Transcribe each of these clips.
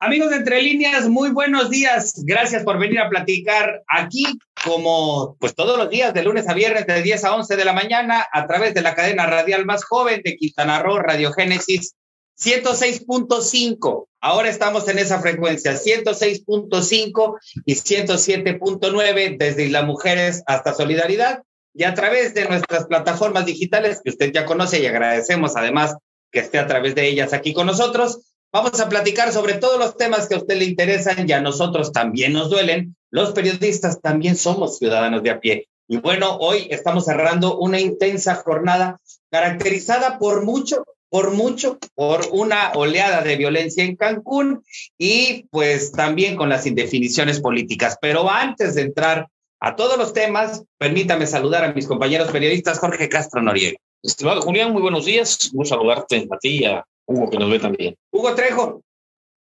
Amigos de Entre Líneas, muy buenos días. Gracias por venir a platicar aquí, como pues todos los días, de lunes a viernes, de 10 a 11 de la mañana, a través de la cadena radial más joven de Quintana Roo, Radio Génesis 106.5. Ahora estamos en esa frecuencia, 106.5 y 107.9 desde Isla Mujeres hasta Solidaridad y a través de nuestras plataformas digitales que usted ya conoce y agradecemos además que esté a través de ellas aquí con nosotros. Vamos a platicar sobre todos los temas que a usted le interesan y a nosotros también nos duelen. Los periodistas también somos ciudadanos de a pie. Y bueno, hoy estamos cerrando una intensa jornada caracterizada por mucho, por mucho, por una oleada de violencia en Cancún y pues también con las indefiniciones políticas. Pero antes de entrar a todos los temas, permítame saludar a mis compañeros periodistas Jorge Castro Noriega. Estimado Julián, muy buenos días. A saludarte a ti y a Hugo, que nos ve también. Hugo Trejo.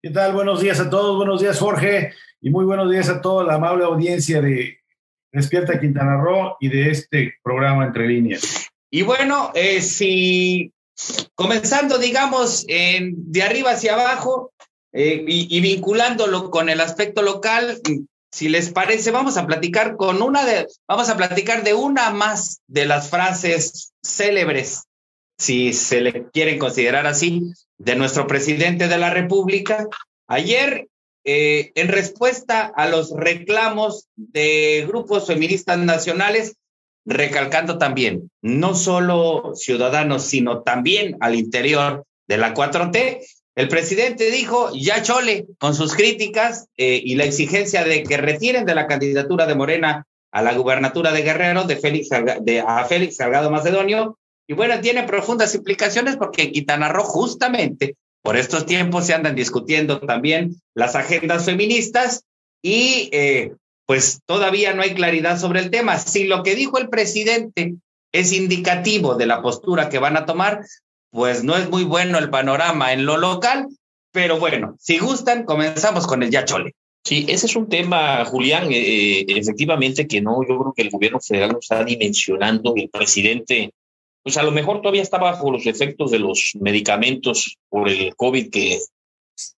¿Qué tal? Buenos días a todos, buenos días Jorge y muy buenos días a toda la amable audiencia de Despierta Quintana Roo y de este programa Entre Líneas. Y bueno, eh, si comenzando, digamos, de arriba hacia abajo eh, y, y, vinculándolo con el aspecto local, si les parece, vamos a platicar con una de, vamos a platicar de una más de las frases célebres si se le quieren considerar así, de nuestro presidente de la República. Ayer, eh, en respuesta a los reclamos de grupos feministas nacionales, recalcando también, no solo ciudadanos, sino también al interior de la 4T, el presidente dijo, ya chole, con sus críticas eh, y la exigencia de que retiren de la candidatura de Morena a la gubernatura de Guerrero de Félix, de, a Félix Salgado Macedonio y bueno, tiene profundas implicaciones porque en Quintana Roo justamente por estos tiempos se andan discutiendo también las agendas feministas y eh, pues todavía no hay claridad sobre el tema. Si lo que dijo el presidente es indicativo de la postura que van a tomar, pues no es muy bueno el panorama en lo local, pero bueno, si gustan, comenzamos con el Yachole. Sí, ese es un tema, Julián, eh, eh, efectivamente que no, yo creo que el gobierno federal no está dimensionando, el presidente pues a lo mejor todavía está bajo los efectos de los medicamentos por el COVID que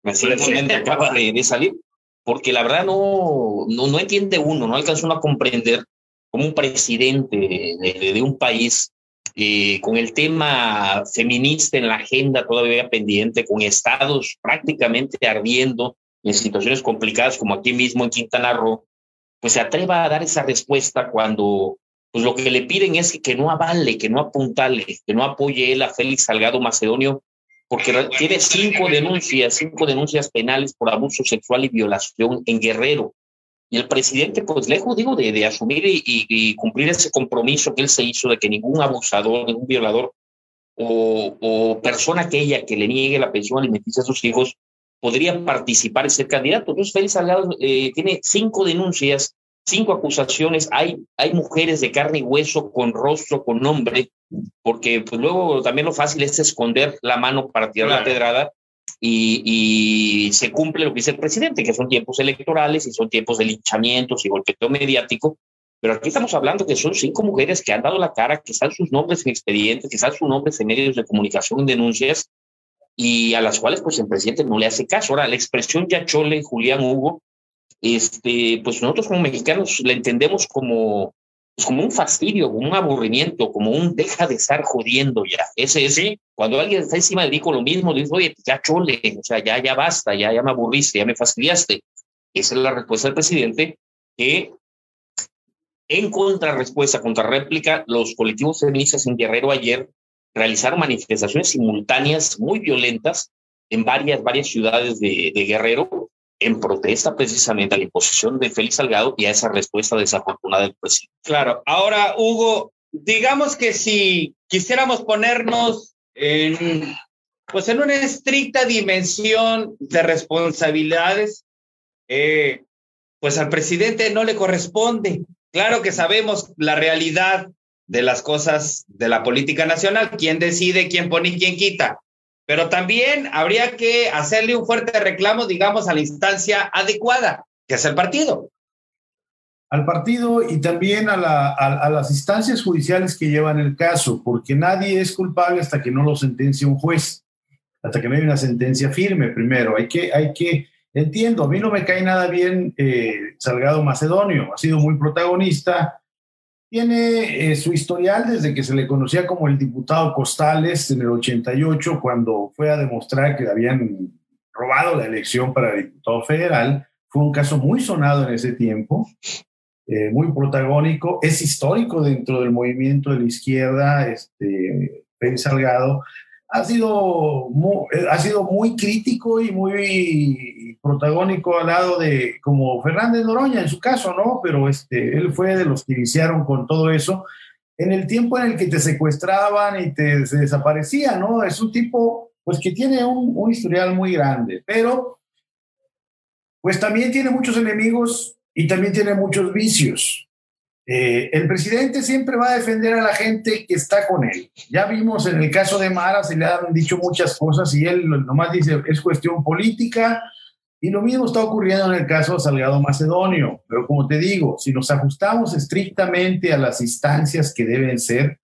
recientemente acaba de, salir, porque la verdad no, no, no entiende uno, no alcanza uno a comprender como un presidente de, de, un país eh, con el tema feminista en la agenda todavía pendiente, con estados prácticamente ardiendo en situaciones complicadas como aquí mismo en Quintana Roo, pues se atreva a dar esa respuesta cuando pues lo que le piden es que no avale, que no apuntale, que no apoye él a Félix Salgado Macedonio, porque tiene cinco denuncias, cinco denuncias penales por abuso sexual y violación en Guerrero. Y el presidente, pues lejos, digo, de, de asumir y, cumplir ese compromiso que él se hizo de que ningún abusador, ningún violador o, o persona aquella que le niegue la pensión alimenticia a sus hijos podría participar y ser candidato. Entonces, Félix Salgado eh, tiene cinco denuncias cinco acusaciones, hay, hay mujeres de carne y hueso con rostro, con nombre, porque pues luego también lo fácil es esconder la mano para tirar la pedrada y, y, se cumple lo que dice el presidente, que son tiempos electorales y son tiempos de linchamientos y golpeteo mediático. Pero aquí estamos hablando que son cinco mujeres que han dado la cara, que están sus nombres en expedientes, que están sus nombres en medios de comunicación, en denuncias, y a las cuales pues el presidente no le hace caso. Ahora, la expresión Yachole, Julián Hugo, este, pues nosotros como mexicanos la entendemos como, pues como un fastidio, como un aburrimiento, como un deja de estar jodiendo ya. Ese es, cuando alguien está encima de dijo lo mismo, dice, oye, pues ya chole, o sea, ya, ya basta, ya, ya me aburriste, ya me fastidiaste. Esa es la respuesta del presidente que en contrarrespuesta, réplica los colectivos feministas en Guerrero ayer realizaron manifestaciones simultáneas muy violentas en varias, varias ciudades de, de Guerrero, en protesta precisamente a la imposición de Félix Salgado y a esa respuesta desafortunada del presidente. Claro, ahora Hugo, digamos que si quisiéramos ponernos en, pues en una estricta dimensión de responsabilidades, eh, pues al presidente no le corresponde. Claro que sabemos la realidad de las cosas de la política nacional, quién decide, quién pone y quién quita. Pero también habría que hacerle un fuerte reclamo, digamos, a la instancia adecuada, que es el partido. Al partido y también a, la, a, las instancias judiciales que llevan el caso, porque nadie es culpable hasta que no lo sentencia un juez, hasta que no hay una sentencia firme primero. Hay que, hay que entiendo, a mí no me cae nada bien eh, Salgado Macedonio, ha sido muy protagonista, tiene eh, su historial desde que se le conocía como el diputado Costales en el 88, cuando fue a demostrar que habían robado la elección para diputado federal. Fue un caso muy sonado en ese tiempo, eh, muy protagónico, es histórico dentro del movimiento de la izquierda, este, Félix Salgado, ha sido, muy, eh, ha sido muy crítico y muy protagónico al lado de, como Fernández Noroña en su caso, ¿no? Pero este, él fue de los que iniciaron con todo eso en el tiempo en el que te secuestraban y te se desaparecían, ¿no? Es un tipo, pues, que tiene un, un historial muy grande, pero, pues también tiene muchos enemigos y también tiene muchos vicios. Eh, el presidente siempre va a defender a la gente que está con él. Ya vimos en el caso de Mara, se le han dicho muchas cosas y él nomás dice es cuestión política. Y lo mismo está ocurriendo en el caso de Salgado Macedonio. Pero como te digo, si nos ajustamos estrictamente a las instancias que deben ser,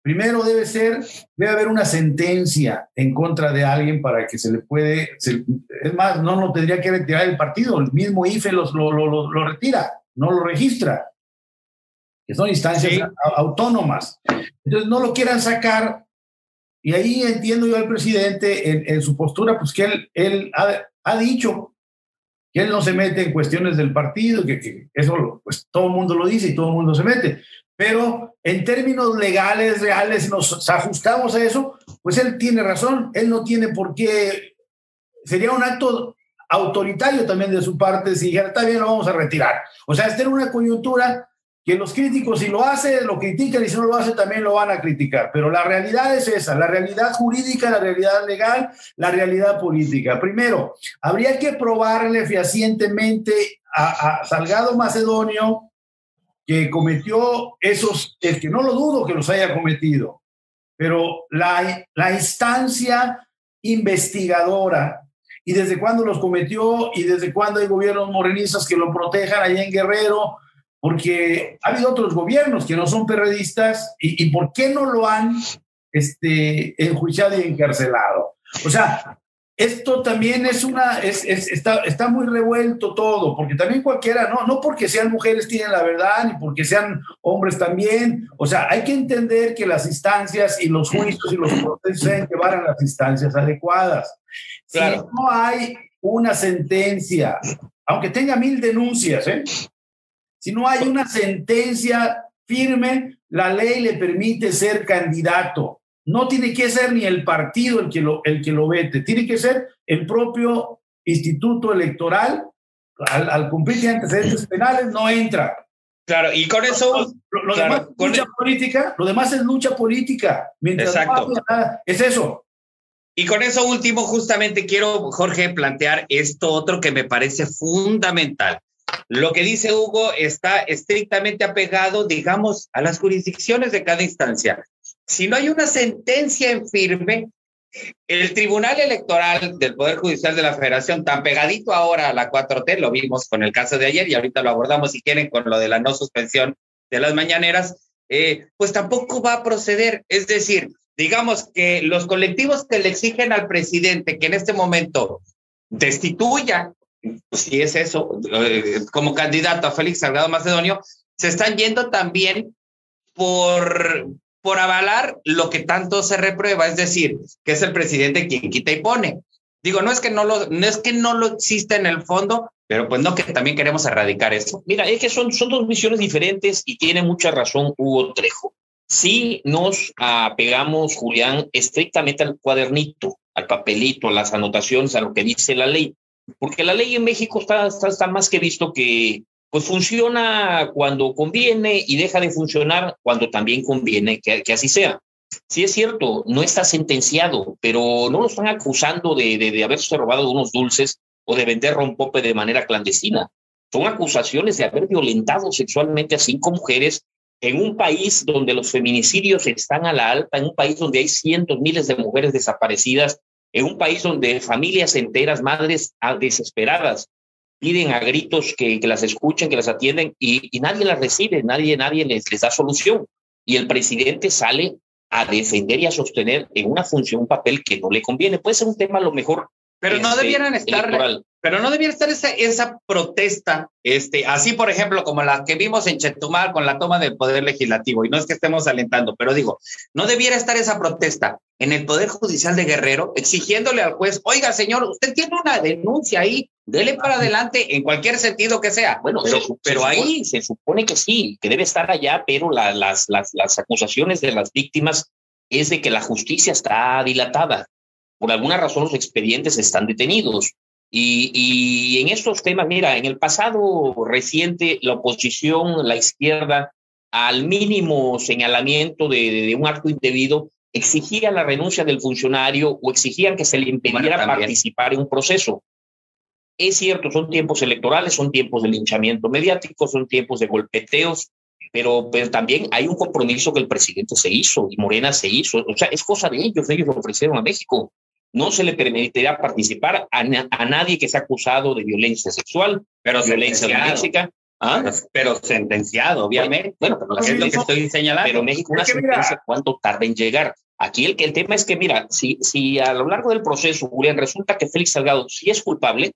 primero debe ser, debe haber una sentencia en contra de alguien para que se le puede, es más, no lo tendría que retirar el partido, el mismo IFE lo, lo retira, no lo registra que son instancias autónomas. Entonces no lo quieran sacar. Y ahí entiendo yo al presidente en, su postura, pues que él, él ha, dicho que él no se mete en cuestiones del partido, que, eso pues todo el mundo lo dice y todo el mundo se mete. Pero en términos legales, reales, nos ajustamos a eso, pues él tiene razón, él no tiene por qué, sería un acto autoritario también de su parte si dijera, está bien, lo vamos a retirar. O sea, esta era una coyuntura que los críticos si lo hace, lo critican y si no lo hace también lo van a criticar. Pero la realidad es esa, la realidad jurídica, la realidad legal, la realidad política. Primero, habría que probarle fehacientemente a, Salgado Macedonio que cometió esos, es que no lo dudo que los haya cometido, pero la, la instancia investigadora y desde cuándo los cometió y desde cuándo hay gobiernos morenistas que lo protejan allá en Guerrero, porque ha habido otros gobiernos que no son periodistas y, ¿por qué no lo han este, enjuiciado y encarcelado? O sea, esto también es una, es, está, está muy revuelto todo, porque también cualquiera, no, no porque sean mujeres tienen la verdad, ni porque sean hombres también, o sea, hay que entender que las instancias y los juicios y los procesos deben llevar a las instancias adecuadas. Claro. Si no hay una sentencia, aunque tenga mil denuncias, ¿eh? Si no hay una sentencia firme, la ley le permite ser candidato. No tiene que ser ni el partido el que lo, el que lo vete, tiene que ser el propio instituto electoral. Al, cumplir antecedentes penales no entra. Claro, y con eso... Lo, demás es lucha política, lo demás es lucha política. Mientras Exacto. es eso. Y con eso último, justamente quiero, Jorge, plantear esto otro que me parece fundamental. Lo que dice Hugo está estrictamente apegado, digamos, a las jurisdicciones de cada instancia. Si no hay una sentencia en firme, el Tribunal Electoral del Poder Judicial de la Federación, tan pegadito ahora a la 4T, lo vimos con el caso de ayer y ahorita lo abordamos si quieren con lo de la no suspensión de las mañaneras, eh, pues tampoco va a proceder. Es decir, digamos que los colectivos que le exigen al presidente que en este momento destituya si es eso, eh, como candidato a Félix Salgado Macedonio, se están yendo también por, por avalar lo que tanto se reprueba, es decir, que es el presidente quien quita y pone. Digo, no es que no lo, no es que no lo exista en el fondo, pero pues no que también queremos erradicar eso. Mira, es que son, son dos visiones diferentes y tiene mucha razón Hugo Trejo. Si nos apegamos, Julián, estrictamente al cuadernito, al papelito, a las anotaciones, a lo que dice la ley porque la ley en México está, más que visto que pues funciona cuando conviene y deja de funcionar cuando también conviene que, así sea. Sí es cierto, no está sentenciado, pero no lo están acusando de, de, de haberse robado unos dulces o de vender rompope de manera clandestina. Son acusaciones de haber violentado sexualmente a cinco mujeres en un país donde los feminicidios están a la alta, en un país donde hay cientos, miles de mujeres desaparecidas en un país donde familias enteras, madres ah, desesperadas, piden a gritos que, las escuchen, que las atienden y, nadie las recibe, nadie, nadie les, les da solución. Y el presidente sale a defender y a sostener en una función un papel que no le conviene. Puede ser un tema a lo mejor. Pero no este, debieran estar, pero no debiera estar esa, esa protesta, este, así por ejemplo como la que vimos en Chetumal con la toma del poder legislativo, y no es que estemos alentando, pero digo, no debiera estar esa protesta en el Poder Judicial de Guerrero exigiéndole al juez, oiga señor, usted tiene una denuncia ahí, dele para adelante en cualquier sentido que sea. Bueno, pero, ahí se supone que sí, que debe estar allá, pero las, las, las acusaciones de las víctimas es de que la justicia está dilatada. Por alguna razón los expedientes están detenidos. Y, en estos temas, mira, en el pasado reciente, la oposición, la izquierda, al mínimo señalamiento de, un acto indebido, exigía la renuncia del funcionario o exigían que se le impidiera participar en un proceso. Es cierto, son tiempos electorales, son tiempos de linchamiento mediático, son tiempos de golpeteos, pero, pero también hay un compromiso que el presidente se hizo y Morena se hizo. O sea, es cosa de ellos, ellos lo ofrecieron a México no se le permitirá participar a, nadie que sea acusado de violencia sexual, pero violencia doméstica. ¿Ah? Pero, sentenciado, obviamente. Bueno, pero es lo que estoy señalando. Pero México, una sentencia, ¿cuánto tarda en llegar? Aquí el, el tema es que, mira, si, si a lo largo del proceso, Julián, resulta que Félix Salgado sí es culpable,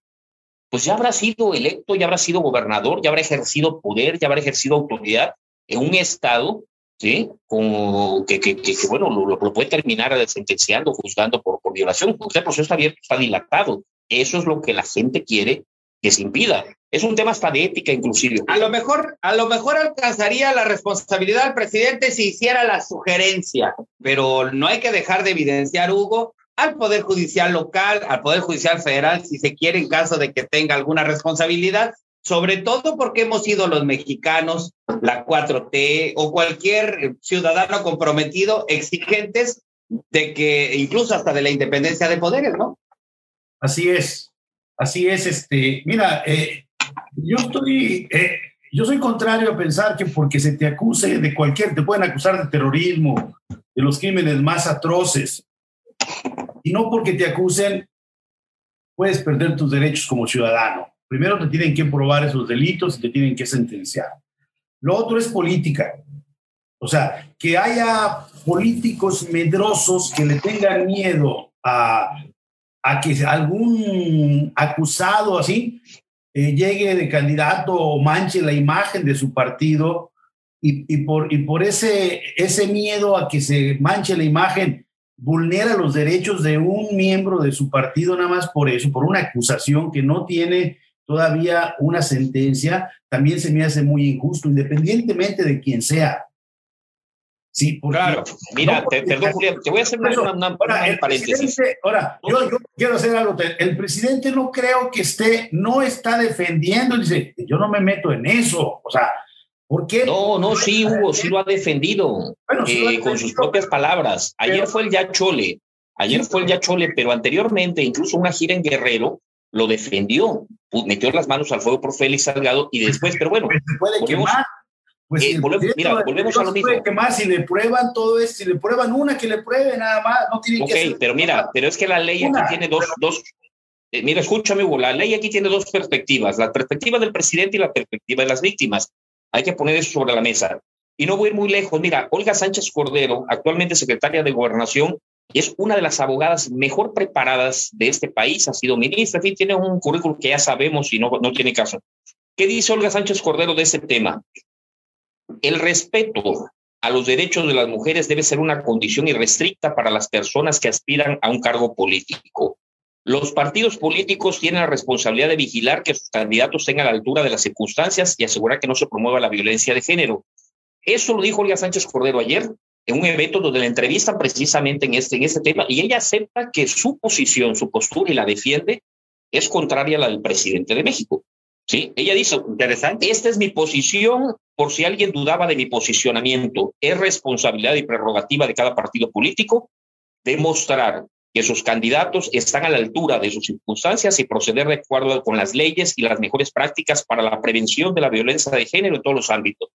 pues ya habrá sido electo, ya habrá sido gobernador, ya habrá ejercido poder, ya habrá ejercido autoridad en un estado ¿sí? Como que, bueno, lo, puede terminar sentenciando, juzgando por, por violación. Sea, el proceso está abierto, está dilatado. Eso es lo que la gente quiere que se impida. Es un tema hasta de ética inclusive. A lo mejor, a lo mejor alcanzaría la responsabilidad al presidente si hiciera la sugerencia, pero no hay que dejar de evidenciar, Hugo, al Poder Judicial local, al Poder Judicial federal, si se quiere en caso de que tenga alguna responsabilidad, sobre todo porque hemos sido los mexicanos, la 4T o cualquier ciudadano comprometido exigentes de que incluso hasta de la independencia de poderes, ¿no? Así es, así es. Este, mira, eh, yo estoy, eh, yo soy contrario a pensar que porque se te acuse de cualquier, te pueden acusar de terrorismo, de los crímenes más atroces, y no porque te acusen, puedes perder tus derechos como ciudadano. Primero te tienen que probar esos delitos y te tienen que sentenciar. Lo otro es política. O sea, que haya políticos medrosos que le tengan miedo a, a que algún acusado así eh, llegue de candidato o manche la imagen de su partido y, y, por, y por ese, ese miedo a que se manche la imagen vulnera los derechos de un miembro de su partido nada más por eso, por una acusación que no tiene todavía una sentencia, también se me hace muy injusto, independientemente de quién sea. Sí, claro. Mira, te, perdón, Julián, te voy a hacer una, ahora, paréntesis. Ahora, yo, yo, quiero hacer algo. El presidente no creo que esté, no está defendiendo, dice, yo no me meto en eso. O sea, ¿por qué? No, no, sí, Hugo, sí lo ha defendido, eh, con sus propias palabras. Ayer fue el Yachole, ayer fue el Yachole, pero anteriormente, incluso una gira en Guerrero, lo defendió, metió las manos al fuego por Félix Salgado y después, pero bueno, pues se puede volvemos, quemar. Pues eh, volvemos, mira, volvemos a lo mismo. Quemar si le prueban todo esto, si le prueban una que le pruebe nada más, no tiene que Ok, pero mira, pero es que la ley aquí tiene dos, dos eh, mira, escúchame, Hugo, la ley aquí tiene dos perspectivas, la perspectiva del presidente y la perspectiva de las víctimas. Hay que poner eso sobre la mesa. Y no voy a ir muy lejos. Mira, Olga Sánchez Cordero, actualmente secretaria de Gobernación, es una de las abogadas mejor preparadas de este país, ha sido ministra, en tiene un currículum que ya sabemos y no, no tiene caso. ¿Qué dice Olga Sánchez Cordero de ese tema? El respeto a los derechos de las mujeres debe ser una condición irrestricta para las personas que aspiran a un cargo político. Los partidos políticos tienen la responsabilidad de vigilar que sus candidatos tengan la altura de las circunstancias y asegurar que no se promueva la violencia de género. Eso lo dijo Olga Sánchez Cordero ayer en un evento donde la entrevistan precisamente en este, en este tema y ella acepta que su posición, su postura y la defiende es contraria a la del presidente de México. ¿Sí? Ella dice, interesante, esta es mi posición, por si alguien dudaba de mi posicionamiento, es responsabilidad y prerrogativa de cada partido político demostrar que sus candidatos están a la altura de sus circunstancias y proceder de acuerdo con las leyes y las mejores prácticas para la prevención de la violencia de género en todos los ámbitos.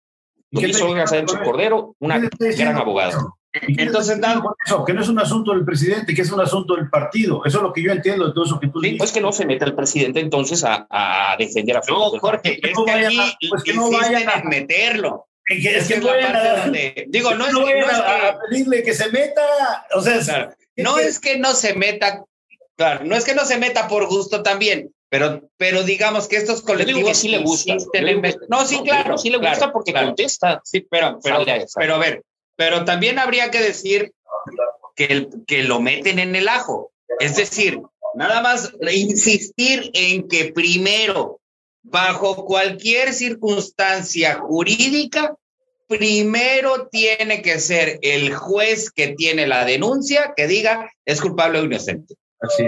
Lo hizo Olga Sánchez Cordero, una gran abogada. Entonces, eso, que no es un asunto del presidente, que es un asunto del partido. Eso es lo que yo entiendo de todo eso que tú dices. Pues que no se meta el presidente entonces a, a defender a No, Jorge, es que allí pues que no vayan a meterlo. Es que, es que, no vayan a, donde, digo, no, es, no vayan a, pedirle que se meta, o sea, no es que no se meta, claro, no es que no se meta por gusto también, pero, pero digamos que estos colectivos sí le gusta. No, sí, claro. Sí le gusta porque contesta. Sí, pero, pero, pero, a ver, pero también habría que decir que, que lo meten en el ajo. Es decir, nada más insistir en que primero, bajo cualquier circunstancia jurídica, primero tiene que ser el juez que tiene la denuncia que diga es culpable o inocente.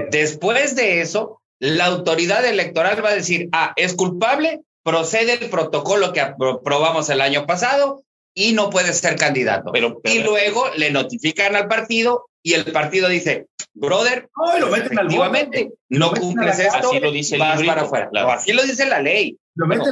Después de eso, la autoridad electoral va a decir, ah, es culpable, procede el protocolo que aprobamos el año pasado y no puede ser candidato. Pero, y luego le notifican al partido y el partido dice, brother, no, lo meten efectivamente, no cumples esto, así lo dice vas para afuera. Así lo dice la ley.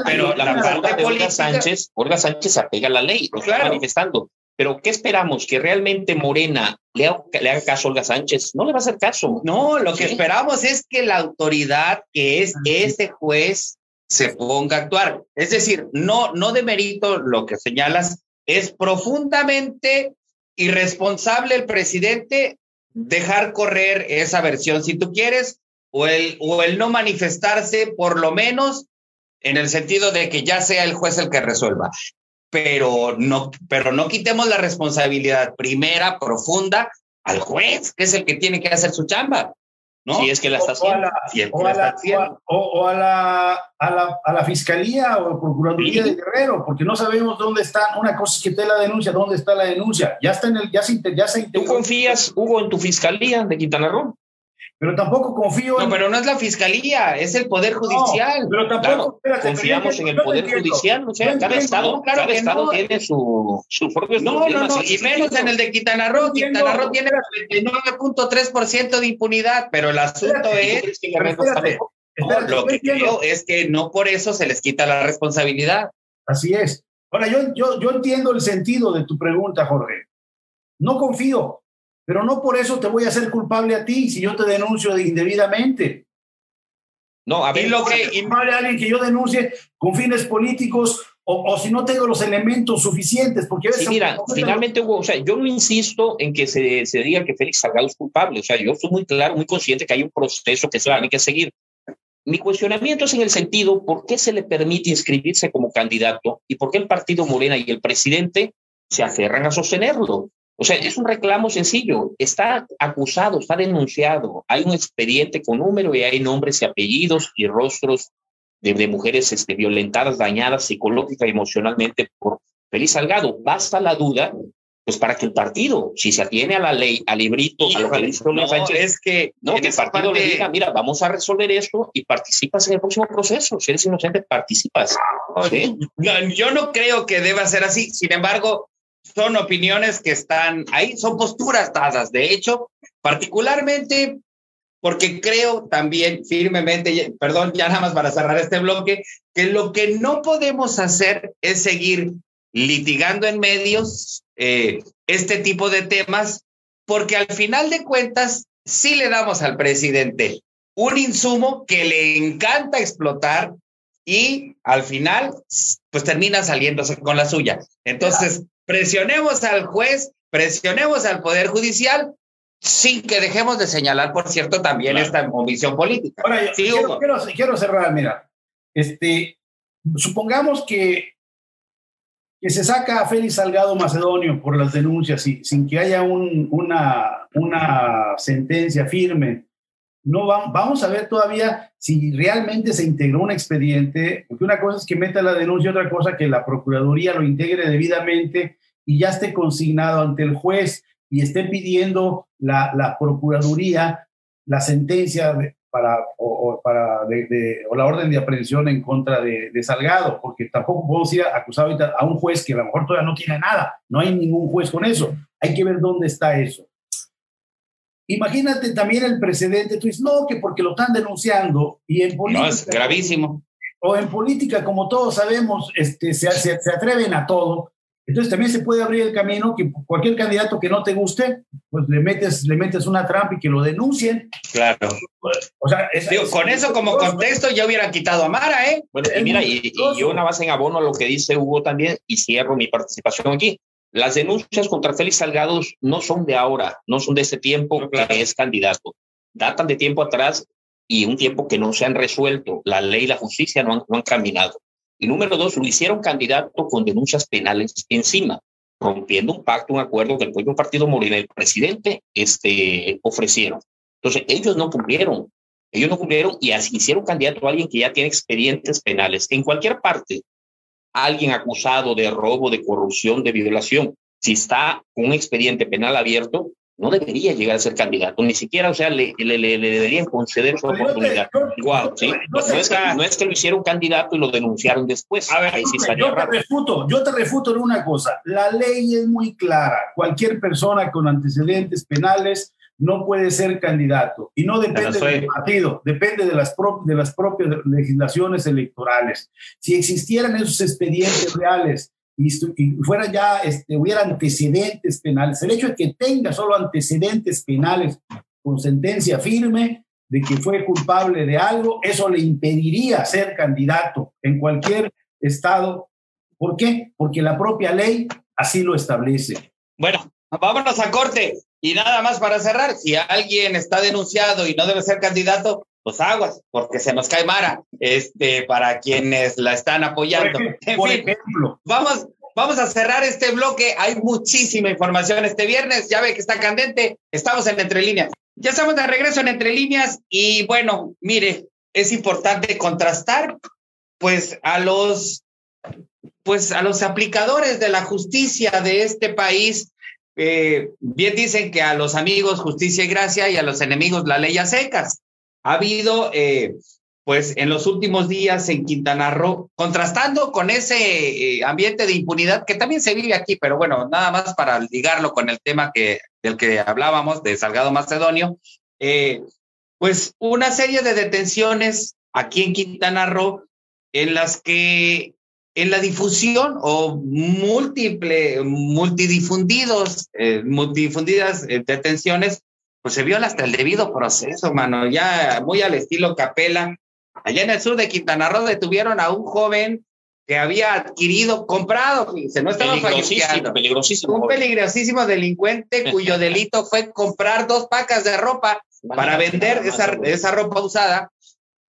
pero la, parte de Olga Sánchez, Olga Sánchez apega a la ley, lo está manifestando. Pero ¿qué esperamos? ¿Que realmente Morena le haga, le haga, caso a Olga Sánchez? No le va a hacer caso. No, lo que esperamos es que la autoridad, que es ese juez, se ponga a actuar. Es decir, no, no de mérito lo que señalas, es profundamente irresponsable el presidente dejar correr esa versión, si tú quieres, o el, o el no manifestarse, por lo menos en el sentido de que ya sea el juez el que resuelva pero no, pero no quitemos la responsabilidad primera, profunda, al juez, que es el que tiene que hacer su chamba. ¿no? Si es que la está haciendo. O a la, o a la, a la, a la Fiscalía o Procuraduría de Guerrero, porque no sabemos dónde están. Una cosa es que esté la denuncia, ¿dónde está la denuncia? Ya está en el, ya se, ya se ¿Tú confías, Hugo, en tu Fiscalía de Quintana Roo? Pero tampoco confío no, pero no es la fiscalía, es el poder judicial. pero tampoco confiamos en el poder judicial, o sea, cada estado, cada estado tiene su, su propio No, no, no, y menos en el de Quintana Roo. Quintana Roo tiene 29.3% de impunidad, pero el asunto es lo que creo es que no por eso se les quita la responsabilidad. Así es. Ahora, yo, yo, yo entiendo el sentido de tu pregunta, Jorge. No confío, pero no por eso te voy a hacer culpable a ti si yo te denuncio indebidamente. No, a ver, lo que a alguien que yo denuncie con fines políticos o, si no tengo los elementos suficientes, porque sí, mira, finalmente Hugo, o sea, yo no insisto en que se, se, diga que Félix Salgado es culpable, o sea, yo estoy muy claro, muy consciente que hay un proceso que se tiene que seguir. Mi cuestionamiento es en el sentido, ¿por qué se le permite inscribirse como candidato y por qué el partido Morena y el presidente se aferran a sostenerlo? O sea, es un reclamo sencillo. Está acusado, está denunciado. Hay un expediente con número y hay nombres y apellidos y rostros de, mujeres este, violentadas, dañadas psicológica y emocionalmente por Feliz Salgado. Basta la duda, pues para que el partido, si se atiene a la ley, al librito, a lo que dice no, es que, no, que el partido le diga, mira, vamos a resolver esto y participas en el próximo proceso. Si eres inocente, participas. Yo no creo que deba ser así. Sin embargo, son opiniones que están ahí, son posturas dadas. De hecho, particularmente porque creo también firmemente, perdón, ya nada más para cerrar este bloque, que lo que no podemos hacer es seguir litigando en medios eh, este tipo de temas, porque al final de cuentas sí le damos al presidente un insumo que le encanta explotar y al final pues termina saliéndose con la suya. Entonces, presionemos al juez, presionemos al Poder Judicial, sin que dejemos de señalar, por cierto, también esta omisión política. Ahora, quiero, cerrar, mira, este, supongamos que, que se saca a Félix Salgado Macedonio por las denuncias y, sin que haya un, una, una sentencia firme. No vamos a ver todavía si realmente se integró un expediente, porque una cosa es que meta la denuncia, otra cosa que la Procuraduría lo integre debidamente y ya esté consignado ante el juez y esté pidiendo la, la Procuraduría la sentencia para, o, para o la orden de aprehensión en contra de, de, Salgado, porque tampoco podemos ir acusado a un juez que a lo mejor todavía no tiene nada, no hay ningún juez con eso, hay que ver dónde está eso. Imagínate también el precedente, tú dices, no, que porque lo están denunciando y en política... No, es gravísimo. O en política, como todos sabemos, este, se, se, se atreven a todo entonces también se puede abrir el camino que cualquier candidato que no te guste, pues le metes, le metes una trampa y que lo denuncien. Claro. O sea, con eso como contexto ya hubieran quitado a Mara, ¿eh? Bueno, y mira, y, yo una base en abono a lo que dice Hugo también, y cierro mi participación aquí. Las denuncias contra Félix Salgado no son de ahora, no son de ese tiempo que es candidato. Datan de tiempo atrás y un tiempo que no se han resuelto. La ley y la justicia no han, no han caminado. Y número dos, lo hicieron candidato con denuncias penales encima, rompiendo un pacto, un acuerdo que el propio partido Morena y el presidente este, ofrecieron. Entonces, ellos no cumplieron. Ellos no cumplieron y así hicieron candidato a alguien que ya tiene expedientes penales. En cualquier parte, alguien acusado de robo, de corrupción, de violación, si está con un expediente penal abierto, no debería llegar a ser candidato, ni siquiera, o sea, le, le, le, deberían conceder su oportunidad. Igual, ¿sí? No, es que, no, es que, lo hicieron candidato y lo denunciaron después. A ver, Ahí sí yo, te refuto, yo te refuto en una cosa, la ley es muy clara, cualquier persona con antecedentes penales no puede ser candidato y no depende del partido, depende de las, de las propias legislaciones electorales. Si existieran esos expedientes reales y, fuera ya, este, hubiera antecedentes penales, el hecho de que tenga solo antecedentes penales con sentencia firme de que fue culpable de algo, eso le impediría ser candidato en cualquier estado. ¿Por qué? Porque la propia ley así lo establece. Bueno, vámonos a corte. Y nada más para cerrar, si alguien está denunciado y no debe ser candidato, pues aguas, porque se nos cae Mara, este, para quienes la están apoyando. Por, ejemplo, vamos, vamos a cerrar este bloque. Hay muchísima información este viernes. Ya ve que está candente. Estamos en Entre Líneas. Ya estamos de regreso en Entre Líneas y bueno, mire, es importante contrastar pues a los pues a los aplicadores de la justicia de este país eh, bien dicen que a los amigos justicia y gracia y a los enemigos la ley a secas. Ha habido, eh, pues en los últimos días en Quintana Roo, contrastando con ese eh, ambiente de impunidad que también se vive aquí, pero bueno, nada más para ligarlo con el tema que, del que hablábamos de Salgado Macedonio, pues una serie de detenciones aquí en Quintana Roo en las que en la difusión o múltiple, multidifundidos, eh, multidifundidas eh, detenciones, pues se viola hasta el debido proceso, mano, ya muy al estilo Capela. Allá en el sur de Quintana Roo detuvieron a un joven que había adquirido, comprado, se no estaba peligrosísimo, peligrosísimo, un peligrosísimo delincuente cuyo delito fue comprar dos pacas de ropa para vender esa, esa ropa usada.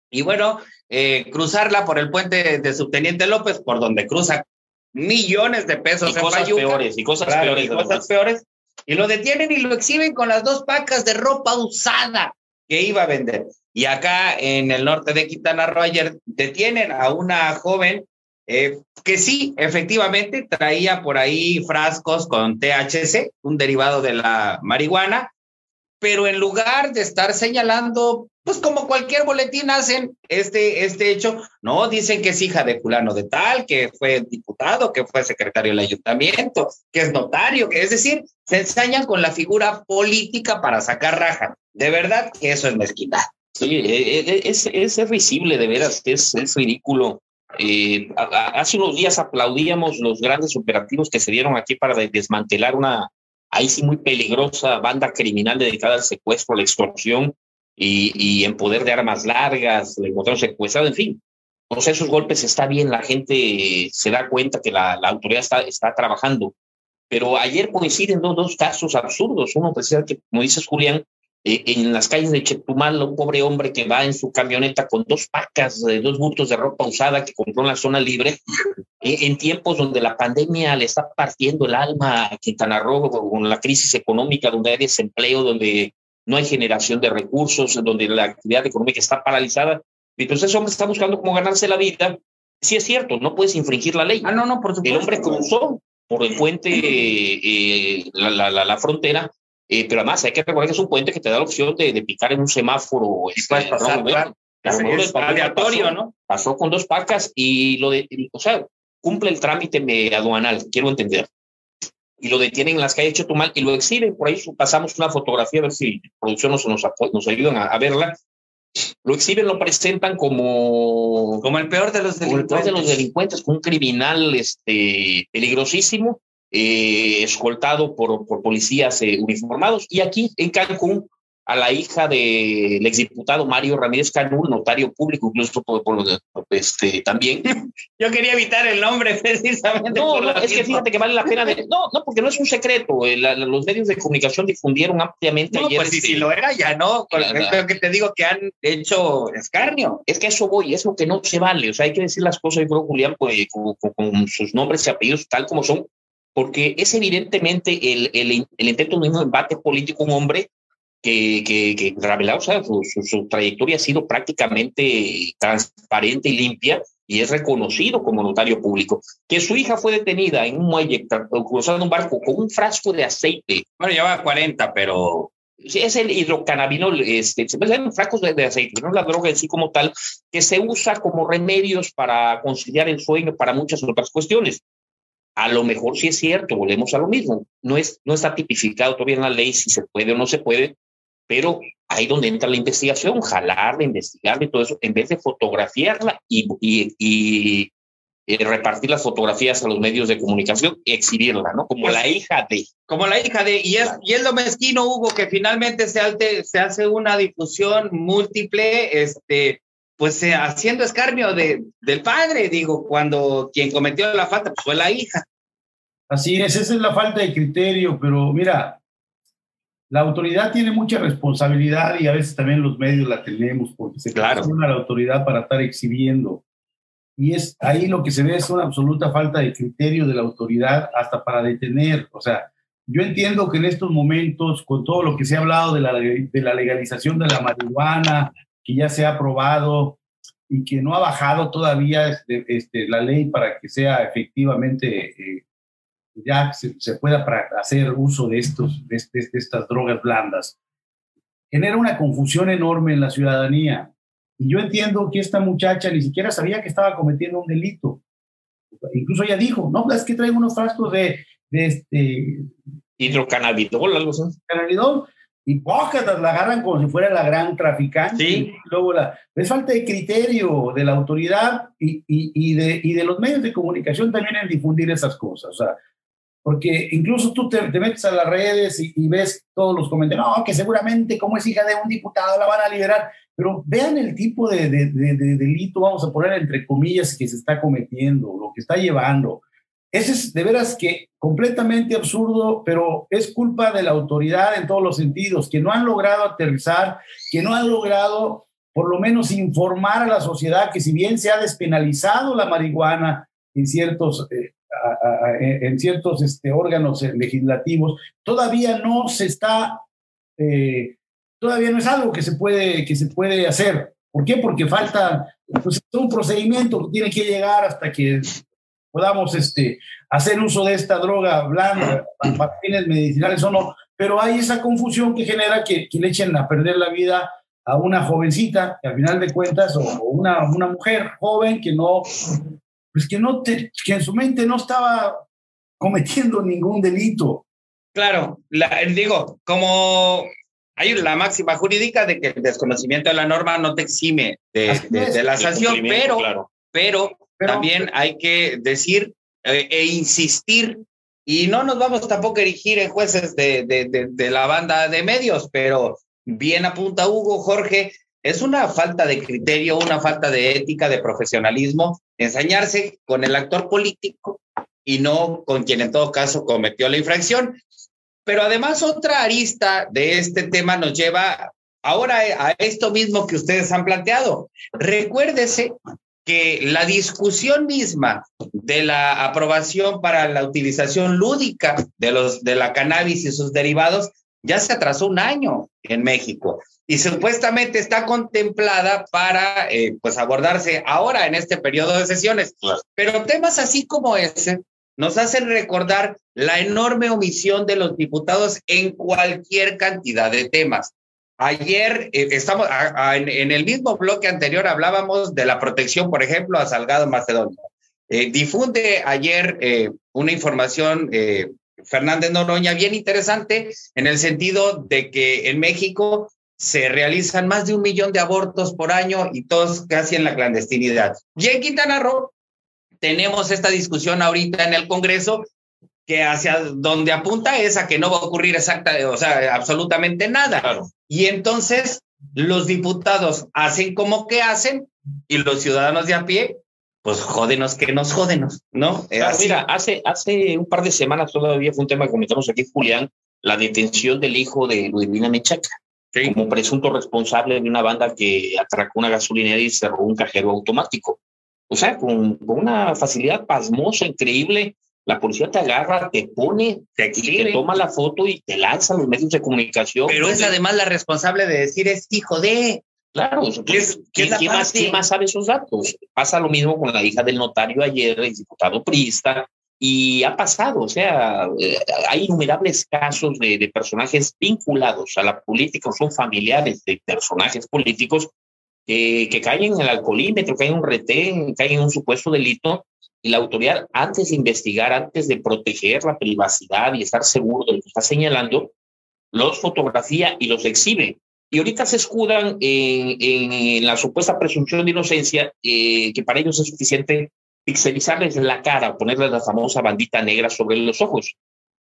Y bueno, eh, cruzarla por el puente de Subteniente López, por donde cruza millones de pesos y cosas peores y cosas peores y cosas peores. Y lo detienen y lo exhiben con las dos pacas de ropa usada que iba a vender. Y acá en el norte de Quintana Roo ayer detienen a una joven eh, que sí efectivamente traía por ahí frascos con THC un derivado de la marihuana pero en lugar de estar señalando, pues como cualquier boletín hacen este, este hecho, no, dicen que es hija de fulano de tal, que fue diputado, que fue secretario del ayuntamiento, que es notario, que es decir, se ensañan con la figura política para sacar raja. De verdad que eso es mezquita. Sí, e, e, e, es, es, risible, de veras, es, es ridículo. Eh, hace unos días aplaudíamos los grandes operativos que se dieron aquí para desmantelar una, ahí sí muy peligrosa banda criminal dedicada al secuestro, la extorsión y, en poder de armas largas, le encontraron secuestrado, en fin. Todos esos golpes está bien, la gente se da cuenta que la, autoridad está, está trabajando. Pero ayer coinciden dos, dos casos absurdos. Uno, precisamente, como dices, Julián, eh, en las calles de Chetumal, un pobre hombre que va en su camioneta con dos pacas, de dos bultos de ropa usada que compró en la zona libre, eh, en tiempos donde la pandemia le está partiendo el alma a Quintana Roo, con la crisis económica, donde hay desempleo, donde no hay generación de recursos, donde la actividad económica está paralizada. Entonces ese hombre está buscando cómo ganarse la vida. Sí es cierto, no puedes infringir la ley. Ah, no, no, por supuesto. El hombre cruzó por el puente, eh, la, la, la, frontera, eh, pero además hay que recordar que es un puente que te da la opción de, de picar en un semáforo. Este, puedes pasar, es aleatorio, ¿no? Pasó con dos pacas y lo de, o sea, cumple el trámite aduanal, quiero entender. Y lo detienen en las calles de Chetumal y lo exhiben. Por ahí pasamos una fotografía, a ver si producción nos, nos, nos ayudan a, verla. Lo exhiben, lo presentan como. Como el peor de los delincuentes. el peor de los delincuentes, un criminal este, peligrosísimo eh, escoltado por, por policías eh, uniformados. Y aquí en Cancún, a la hija del exdiputado Mario Ramírez Canul, notario público, incluso por, este, también. Yo quería evitar el nombre precisamente. No, no es que fíjate que vale la pena. no, no, porque no es un secreto. Eh, los medios de comunicación difundieron ampliamente no, Pues si, si, lo era, ya no. Creo que te digo que han hecho escarnio. Es que eso voy, es lo que no se vale. O sea, hay que decir las cosas, yo creo, Julián, pues, con, sus nombres y apellidos tal como son, porque es evidentemente el, el, el intento de un embate político, un hombre que, que, que o sea, su, su, trayectoria ha sido prácticamente transparente y limpia y es reconocido como notario público. Que su hija fue detenida en un muelle cruzando un barco con un frasco de aceite. Bueno, lleva 40, pero es el hidrocannabinol, este, se en frascos de, de, aceite, no la droga en sí como tal, que se usa como remedios para conciliar el sueño, para muchas otras cuestiones. A lo mejor sí es cierto, volvemos a lo mismo. No, es, no está tipificado todavía en la ley si se puede o no se puede, pero ahí donde entra la investigación, jalarla, investigarla y todo eso, en vez de fotografiarla y, y, repartir las fotografías a los medios de comunicación y exhibirla, ¿no? Como la hija de. Como la hija de. Y es, y es lo mezquino, Hugo, que finalmente se, hace, se hace una difusión múltiple, este, pues eh, haciendo escarnio de, del padre, digo, cuando quien cometió la falta pues, fue la hija. Así es, esa es la falta de criterio, pero mira, la autoridad tiene mucha responsabilidad y a veces también los medios la tenemos porque se claro. a la autoridad para estar exhibiendo. Y es ahí lo que se ve es una absoluta falta de criterio de la autoridad hasta para detener. O sea, yo entiendo que en estos momentos, con todo lo que se ha hablado de la, de la legalización de la marihuana, que ya se ha aprobado y que no ha bajado todavía este, este la ley para que sea efectivamente eh, ya se, pueda hacer uso de, estos, de, estas drogas blandas, genera una confusión enorme en la ciudadanía. Y yo entiendo que esta muchacha ni siquiera sabía que estaba cometiendo un delito. Incluso ella dijo, no, es que traigo unos frascos de, de este... Hidrocannabidol, algo así. Cannabidol, y pócatas la agarran como si fuera la gran traficante. Sí. luego la, es falta de criterio de la autoridad y, y, y, de, y de los medios de comunicación también en difundir esas cosas. O sea, porque incluso tú te, metes a las redes y, ves todos los comentarios, no, que seguramente como es hija de un diputado la van a liberar, pero vean el tipo de, de, delito, vamos a poner entre comillas, que se está cometiendo, lo que está llevando. Ese es de veras que completamente absurdo, pero es culpa de la autoridad en todos los sentidos, que no han logrado aterrizar, que no han logrado por lo menos informar a la sociedad que si bien se ha despenalizado la marihuana en ciertos eh, en ciertos este, órganos legislativos, todavía no se está, eh, todavía no es algo que se puede, que se puede hacer. ¿Por qué? Porque falta pues, un procedimiento que tiene que llegar hasta que podamos este, hacer uso de esta droga blanda para fines medicinales o no. Pero hay esa confusión que genera que, que le echen a perder la vida a una jovencita, que al final de cuentas, o, una, una mujer joven que no, pues que, no te, que en su mente no estaba cometiendo ningún delito. Claro, digo, como hay la máxima jurídica de que el desconocimiento de la norma no te exime de, la sanción, pero, pero, también hay que decir eh, e insistir, y no nos vamos tampoco a erigir en jueces de, de la banda de medios, pero bien apunta Hugo, Jorge, es una falta de criterio, una falta de ética, de profesionalismo, ensañarse con el actor político y no con quien en todo caso cometió la infracción. Pero además otra arista de este tema nos lleva ahora a esto mismo que ustedes han planteado. Recuérdese que la discusión misma de la aprobación para la utilización lúdica de los de la cannabis y sus derivados ya se atrasó un año en México y supuestamente está contemplada para eh, pues abordarse ahora en este periodo de sesiones. Pero temas así como ese nos hacen recordar la enorme omisión de los diputados en cualquier cantidad de temas. Ayer eh, estamos en, el mismo bloque anterior hablábamos de la protección, por ejemplo, a Salgado Macedonio. Eh, difunde ayer una información Fernández Noroña bien interesante en el sentido de que en México se realizan más de un millón de abortos por año y todos casi en la clandestinidad. Y en Quintana Roo tenemos esta discusión ahorita en el Congreso que hacia donde apunta es a que no va a ocurrir exacta, o sea, absolutamente nada. Y entonces los diputados hacen como que hacen y los ciudadanos de a pie, pues jódenos que nos jódenos, ¿no? mira, hace, hace un par de semanas todavía fue un tema que comentamos aquí, Julián, la detención del hijo de Ludmila Mechaca. como presunto responsable de una banda que atracó una gasolinera y cerró un cajero automático. O sea, con, con una facilidad pasmosa, increíble, la policía te agarra, te pone, te, te, toma la foto y te lanza a los medios de comunicación. Pero es además la responsable de decir es hijo de. Claro, ¿quién, más, más, sabe esos datos? Pasa lo mismo con la hija del notario ayer, el diputado Prista, y ha pasado, o sea, eh, hay innumerables casos de, de, personajes vinculados a la política, son familiares de personajes políticos que caen en el alcoholímetro, caen en un retén, caen en un supuesto delito y la autoridad, antes de investigar, antes de proteger la privacidad y estar seguro de lo que está señalando, los fotografía y los exhibe. Y ahorita se escudan en, la supuesta presunción de inocencia, eh, que para ellos es suficiente pixelizarles la cara, ponerles la famosa bandita negra sobre los ojos.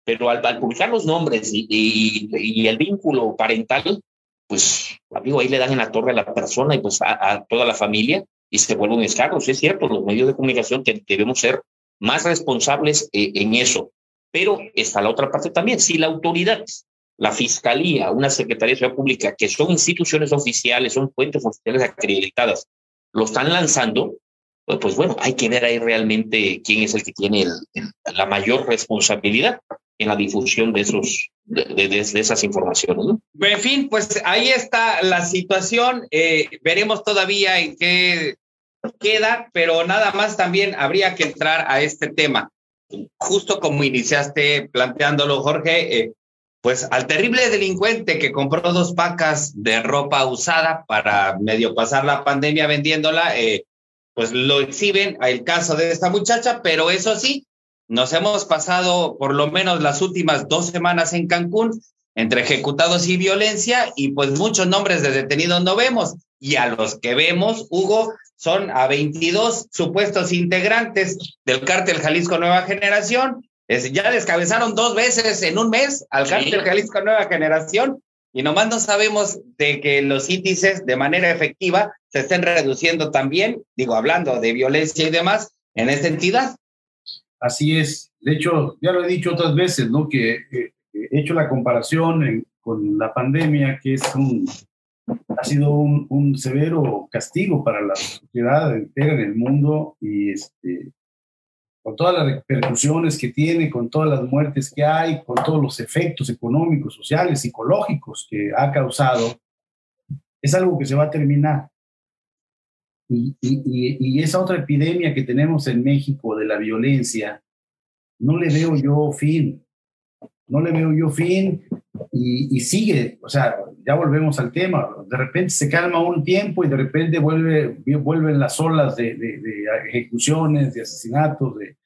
Pero al, publicar los nombres y, el vínculo parental, pues, amigo, ahí le dan en la torre a la persona y pues a toda la familia y se vuelven escarros. Es cierto, los medios de comunicación debemos ser más responsables eh, en eso. Pero está la otra parte también. Si la autoridad, la fiscalía, una secretaría de seguridad pública, que son instituciones oficiales, son fuentes oficiales acreditadas, lo están lanzando, pues, pues bueno, hay que ver ahí realmente quién es el que tiene la mayor responsabilidad en la difusión de esos de, de, esas informaciones. ¿no? En fin, pues ahí está la situación. Eh, veremos todavía en qué queda, pero nada más también habría que entrar a este tema. Justo como iniciaste planteándolo, Jorge, eh, pues al terrible delincuente que compró dos pacas de ropa usada para medio pasar la pandemia vendiéndola, eh, pues lo exhiben el caso de esta muchacha, pero eso sí, nos hemos pasado por lo menos las últimas dos semanas en Cancún entre ejecutados y violencia y pues muchos nombres de detenidos no vemos. Y a los que vemos, Hugo, son a 22 supuestos integrantes del cártel Jalisco Nueva Generación. Es, ya descabezaron dos veces en un mes al cártel Jalisco Nueva Generación y nomás no sabemos de que los índices de manera efectiva se estén reduciendo también, digo, hablando de violencia y demás, en esta entidad. Así es. De hecho, ya lo he dicho otras veces, ¿no? Que eh, he hecho la comparación con la pandemia, que es un, ha sido un, un, severo castigo para la sociedad entera en el mundo y este, con todas las repercusiones que tiene, con todas las muertes que hay, con todos los efectos económicos, sociales, psicológicos que ha causado, es algo que se va a terminar. Y, y, y, esa otra epidemia que tenemos en México de la violencia, no le veo yo fin, no le veo yo fin y, sigue, o sea, ya volvemos al tema, de repente se calma un tiempo y de repente vuelve, vuelven las olas de, de, ejecuciones, de asesinatos, de,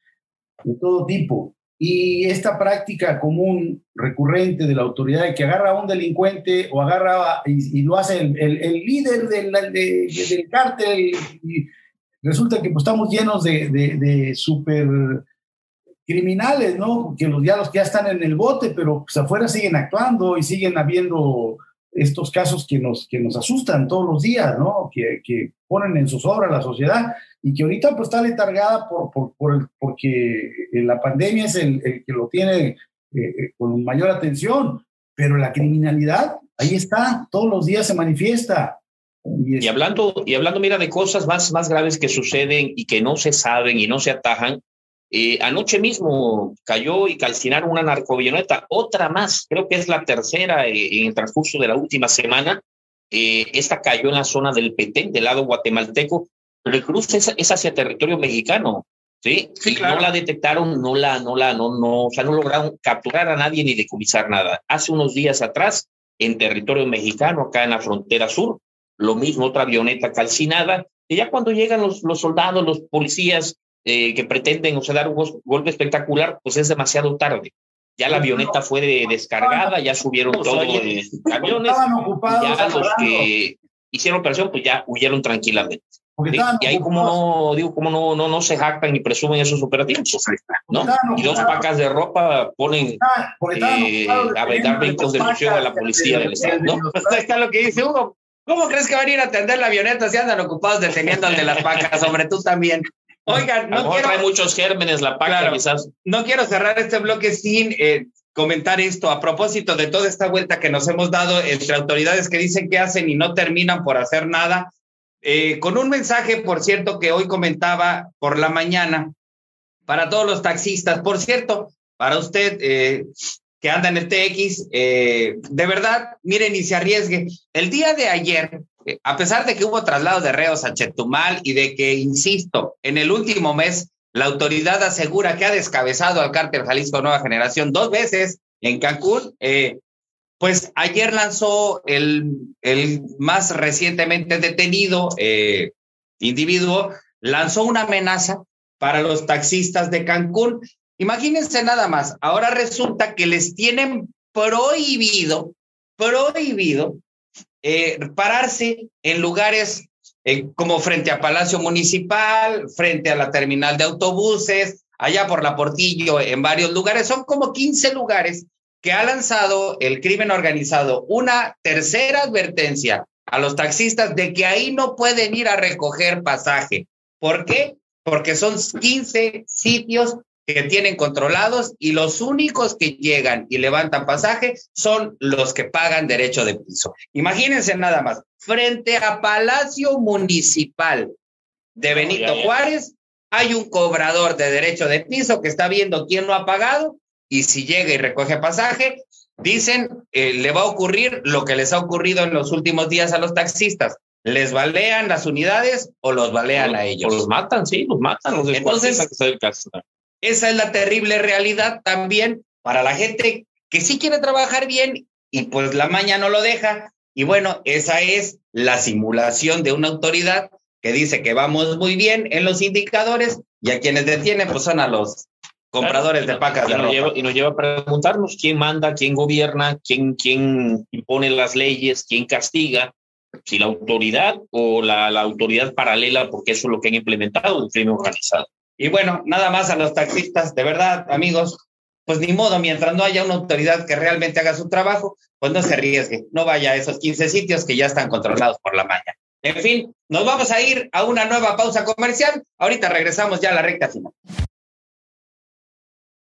de, todo tipo. Y esta práctica común, recurrente de la autoridad que agarra a un delincuente o agarra y, lo hace el, el, líder del, del cártel y resulta que pues, estamos llenos de, de, super criminales, ¿no? Que los, ya los que ya están en el bote, pero pues afuera siguen actuando y siguen habiendo estos casos que nos, que nos asustan todos los días, ¿no? Que, que ponen en zozobra a la sociedad y que ahorita pues está letargada por, por, por el, porque la pandemia es el, que lo tiene eh, eh, con mayor atención, pero la criminalidad ahí está, todos los días se manifiesta. Y, y, hablando, y hablando, mira, de cosas más, más graves que suceden y que no se saben y no se atajan, eh, anoche mismo cayó y calcinaron una narcovilloneta, otra más, creo que es la tercera eh, en el transcurso de la última semana. Eh, esta cayó en la zona del Petén, del lado guatemalteco, pero el cruce es, hacia territorio mexicano. Sí, sí claro. no la detectaron, no la, no la, no, no, o sea, no lograron capturar a nadie ni decomisar nada. Hace unos días atrás, en territorio mexicano, acá en la frontera sur, lo mismo, otra avioneta calcinada, y ya cuando llegan los, los soldados, los policías, eh, que pretenden o sea, dar un golpe espectacular, pues es demasiado tarde. Ya la avioneta fue descargada, ya subieron todos los camiones, ya los que hicieron operación, pues ya huyeron tranquilamente. y ahí como no, digo, como no, no, no se jactan ni presumen esos operativos, ¿no? Y dos pacas de ropa ponen eh, a vender vehículos de ilusión a la policía del Estado, ¿no? Está lo que dice Hugo. ¿Cómo crees que van a ir a atender la avioneta si andan ocupados deteniendo al de las pacas? Sobre tú también. Oigan, no quiero... trae muchos gérmenes la paca, quizás. No quiero cerrar este bloque sin eh, comentar esto a propósito de toda esta vuelta que nos hemos dado entre autoridades que dicen que hacen y no terminan por hacer nada. Eh, con un mensaje, por cierto, que hoy comentaba por la mañana para todos los taxistas. Por cierto, para usted eh, que anda en el TX, de verdad, miren y se arriesgue. El día de ayer a pesar de que hubo traslado de reos a Chetumal y de que, insisto, en el último mes la autoridad asegura que ha descabezado al cártel Jalisco Nueva Generación dos veces en Cancún, eh, pues ayer lanzó el, el más recientemente detenido eh, individuo, lanzó una amenaza para los taxistas de Cancún. Imagínense nada más, ahora resulta que les tienen prohibido, prohibido eh, pararse en lugares eh, como frente a Palacio Municipal, frente a la terminal de autobuses, allá por la Portillo, en varios lugares. Son como 15 lugares que ha lanzado el crimen organizado una tercera advertencia a los taxistas de que ahí no pueden ir a recoger pasaje. ¿Por qué? Porque son 15 sitios que tienen controlados y los únicos que llegan y levantan pasaje son los que pagan derecho de piso. Imagínense nada más, frente a Palacio Municipal de Benito Juárez hay un cobrador de derecho de piso que está viendo quién lo ha pagado y si llega y recoge pasaje, dicen, eh, le va a ocurrir lo que les ha ocurrido en los últimos días a los taxistas. ¿Les balean las unidades o los balean a ellos? O los matan, sí, los matan. Los Entonces, esa es la terrible realidad también para la gente que sí quiere trabajar bien y pues la maña no lo deja. Y bueno, esa es la simulación de una autoridad que dice que vamos muy bien en los indicadores y a quienes detienen pues son a los compradores de pacas de ropa. Lleva, y nos lleva a preguntarnos quién manda, quién gobierna, quién, quién impone las leyes, quién castiga, si la autoridad o la, la autoridad paralela, porque eso es lo que han implementado el crimen organizado. Y bueno, nada más a los taxistas, de verdad, amigos, pues ni modo, mientras no haya una autoridad que realmente haga su trabajo, pues no se arriesgue, no vaya a esos 15 sitios que ya están controlados por la maña. En fin, nos vamos a ir a una nueva pausa comercial. Ahorita regresamos ya a la recta final.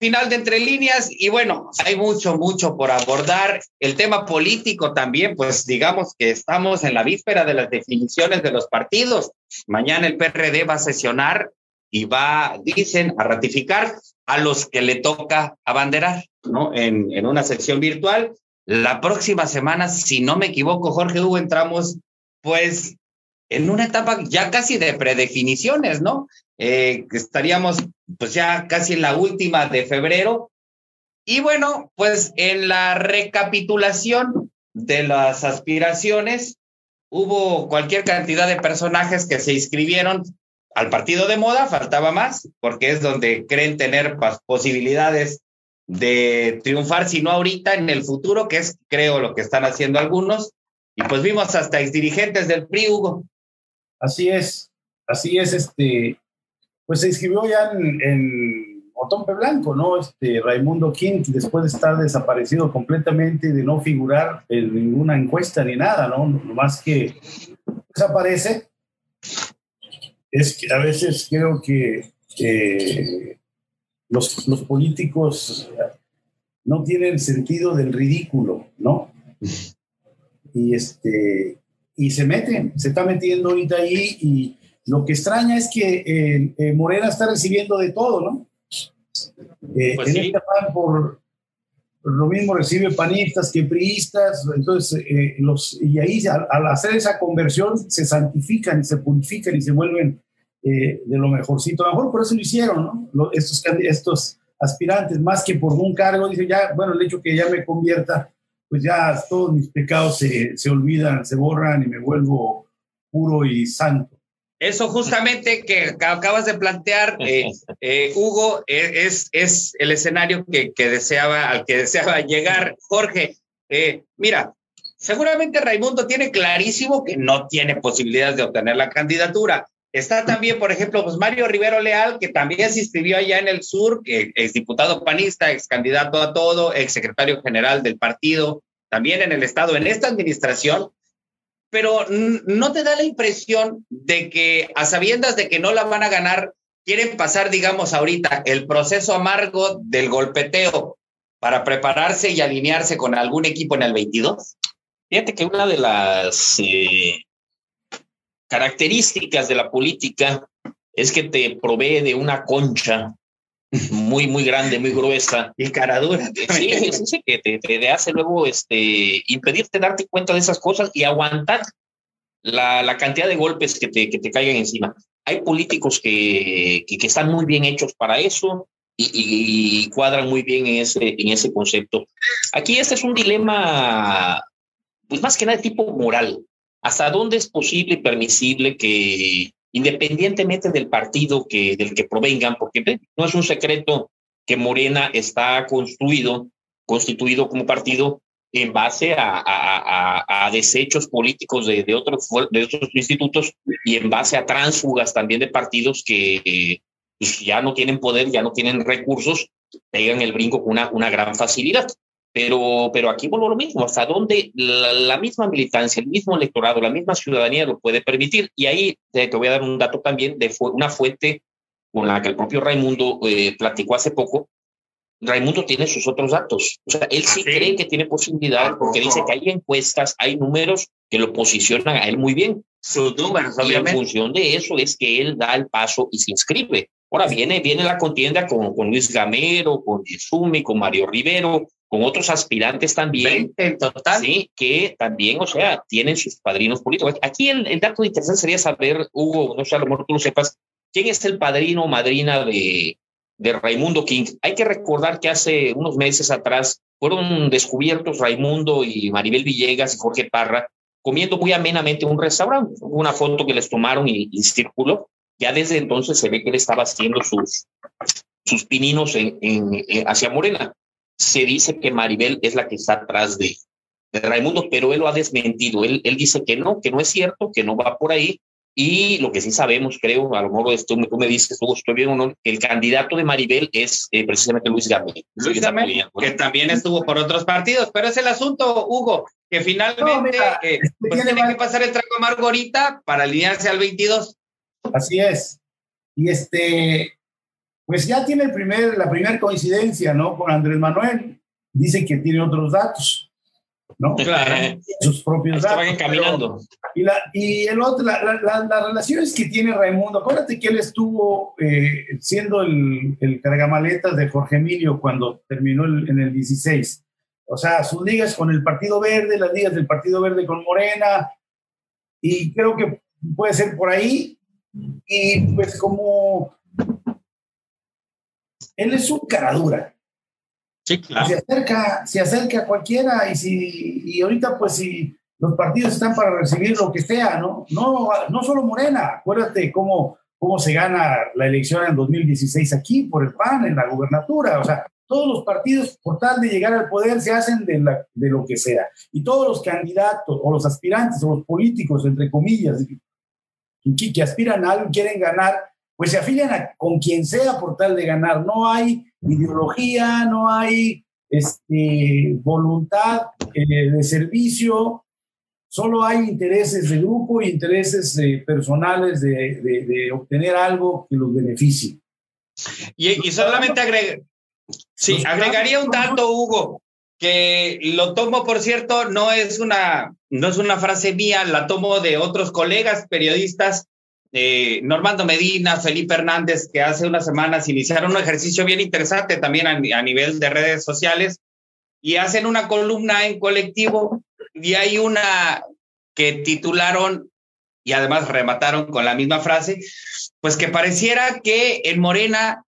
Final de entre líneas y bueno, hay mucho, mucho por abordar. El tema político también, pues digamos que estamos en la víspera de las definiciones de los partidos. Mañana el PRD va a sesionar y va, dicen, a ratificar a los que le toca abanderar, ¿no? En, en una sección virtual. La próxima semana, si no me equivoco, Jorge Hugo, entramos pues en una etapa ya casi de predefiniciones, ¿no? Eh, estaríamos pues ya casi en la última de febrero. Y bueno, pues en la recapitulación de las aspiraciones, hubo cualquier cantidad de personajes que se inscribieron al partido de moda faltaba más, porque es donde creen tener posibilidades de triunfar, si no ahorita, en el futuro, que es, creo, lo que están haciendo algunos. Y pues vimos hasta exdirigentes del PRI, Hugo. Así es, así es, este, pues se inscribió ya en, en Otompe Blanco, ¿no? Este, Raimundo King, después de estar desaparecido completamente, de no figurar en ninguna encuesta ni nada, ¿no? más que desaparece es que a veces creo que los, los, políticos no tienen sentido del ridículo, ¿no? Y, este, y se meten, se está metiendo ahorita ahí y lo que extraña es que eh, eh, Morena está recibiendo de todo, ¿no? Eh, pues en este por, lo mismo recibe panistas que priistas, entonces los, y ahí al, hacer esa conversión se santifican y se purifican y se vuelven eh, de lo mejorcito. A lo mejor por eso lo hicieron, ¿no? Estos, estos aspirantes, más que por un cargo, dicen ya, bueno, el hecho que ya me convierta, pues ya todos mis pecados se, se olvidan, se borran y me vuelvo puro y santo. Eso justamente que acabas de plantear, eh, eh, Hugo, es, es el escenario que, que, deseaba, al que deseaba llegar. Jorge, mira, seguramente Raimundo tiene clarísimo que no tiene posibilidades de obtener la candidatura Está también, por ejemplo, pues Mario Rivero Leal, que también se inscribió allá en el sur, ex diputado panista, ex candidato a todo, ex secretario general del partido, también en el Estado, en esta administración, pero no te da la impresión de que a sabiendas de que no la van a ganar, quieren pasar, digamos, ahorita el proceso amargo del golpeteo para prepararse y alinearse con algún equipo en el 22? Fíjate que una de las eh, características de la política es que te provee de una concha muy, muy grande, muy gruesa. Y caradura. Sí, sí, sí, que te, hace luego este, impedirte darte cuenta de esas cosas y aguantar la, la cantidad de golpes que te, que te caigan encima. Hay políticos que, que, están muy bien hechos para eso y, y, cuadran muy bien en ese, en ese concepto. Aquí este es un dilema, pues más que nada de tipo moral hasta dónde es posible y permisible que, independientemente del partido que, del que provengan, porque no es un secreto que Morena está construido, constituido como partido en base a, a, a, desechos políticos de, de, otros, de otros institutos y en base a tránsfugas también de partidos que pues, ya no tienen poder, ya no tienen recursos, pegan el brinco con una, una gran facilidad. Pero, pero aquí vuelvo a lo mismo, hasta dónde la, misma militancia, el mismo electorado, la misma ciudadanía lo puede permitir. Y ahí te, voy a dar un dato también de una fuente con la que el propio Raimundo eh, platicó hace poco. Raimundo tiene sus otros datos. O sea, él sí, ¿Ah, cree que tiene posibilidad porque dice que hay encuestas, hay números que lo posicionan a él muy bien. Sus números, y en función de eso es que él da el paso y se inscribe. Ahora viene, viene la contienda con, con Luis Gamero, con Yesumi, con Mario Rivero, con otros aspirantes también, en total. Sí, que también, o sea, tienen sus padrinos políticos. Aquí el, el dato interesante sería saber, Hugo, no sé, a lo mejor tú lo sepas, quién es el padrino o madrina de, de Raimundo King. Hay que recordar que hace unos meses atrás fueron descubiertos Raimundo y Maribel Villegas y Jorge Parra comiendo muy amenamente en un restaurante. Una foto que les tomaron y, y circuló. Ya desde entonces se ve que él estaba haciendo sus, sus pininos en, en, hacia Morena se dice que Maribel es la que está atrás de, Raimundo, pero él lo ha desmentido. Él, él dice que no, que no es cierto, que no va por ahí. Y lo que sí sabemos, creo, a lo mejor esto, tú me dices, tú estoy bien o no, que el candidato de Maribel es eh, precisamente Luis Gamel. Luis Gamel, que también estuvo por otros partidos, pero es el asunto, Hugo, que finalmente eh, pues tiene que pasar el trago Margorita para alinearse al 22. Así es. Y este, pues ya tiene el primer, la primera coincidencia, ¿no? Con Andrés Manuel. Dice que tiene otros datos, ¿no? Claro. Sus propios datos. Van encaminando. y, la, y el otro, la, la, las relaciones que tiene Raimundo, acuérdate que él estuvo eh, siendo el, el cargamaletas de Jorge Emilio cuando terminó en el 16. O sea, sus ligas con el Partido Verde, las ligas del Partido Verde con Morena, y creo que puede ser por ahí. Y pues como él es un caradura. Sí, claro. Se acerca, se acerca a cualquiera y si y ahorita pues si los partidos están para recibir lo que sea, ¿no? No, no solo Morena, acuérdate cómo, cómo se gana la elección en 2016 aquí por el PAN, en la gubernatura, o sea, todos los partidos por tal de llegar al poder se hacen de, la, de lo que sea. Y todos los candidatos o los aspirantes o los políticos, entre comillas, que, que aspiran a algo, quieren ganar, pues se afilian con quien sea por tal de ganar. No hay ideología, no hay este, voluntad eh, de servicio, solo hay intereses de grupo y intereses eh, personales de, de, obtener algo que los beneficie. Y, solamente sí, agregaría un dato, Hugo, que lo tomo, por cierto, no es una, no es una frase mía, la tomo de otros colegas periodistas eh, Normando Medina, Felipe Hernández, que hace unas semanas iniciaron un ejercicio bien interesante también a, nivel de redes sociales y hacen una columna en colectivo y hay una que titularon y además remataron con la misma frase, pues que pareciera que en Morena,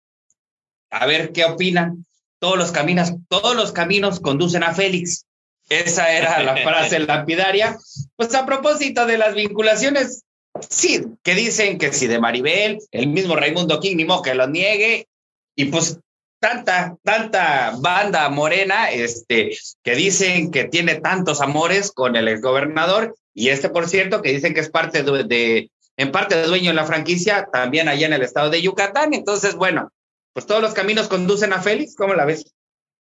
a ver qué opinan, todos los caminos, todos los caminos conducen a Félix. Esa era la frase lapidaria. Pues a propósito de las vinculaciones Sí, que dicen que si de Maribel, el mismo Raimundo King, ni modo que lo niegue, y pues tanta, tanta banda morena, este, que dicen que tiene tantos amores con el exgobernador, y este, por cierto, que dicen que es parte de, en parte de dueño de la franquicia, también allá en el estado de Yucatán. Entonces, bueno, pues todos los caminos conducen a Félix, ¿cómo la ves?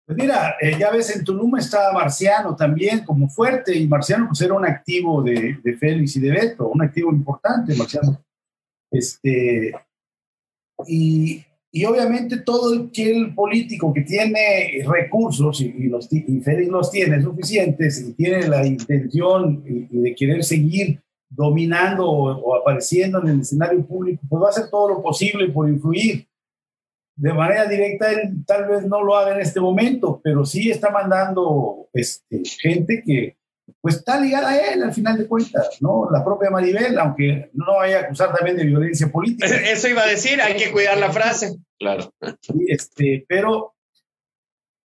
Pues mira, eh, ya ves, en Tulum está Marciano también como fuerte, y Marciano pues era un activo de, de Félix y de Beto, un activo importante, Marciano. Este, y, y obviamente todo el político que tiene recursos, y, los, y Félix los tiene suficientes, y tiene la intención de querer seguir dominando o, o apareciendo en el escenario público, pues va a hacer todo lo posible por influir de manera directa él tal vez no lo haga en este momento, pero sí está mandando este, gente que pues está ligada a él al final de cuentas, ¿no? La propia Maribel, aunque no vaya a acusar también de violencia política. Eso iba a decir, hay que cuidar la frase. Claro. este, pero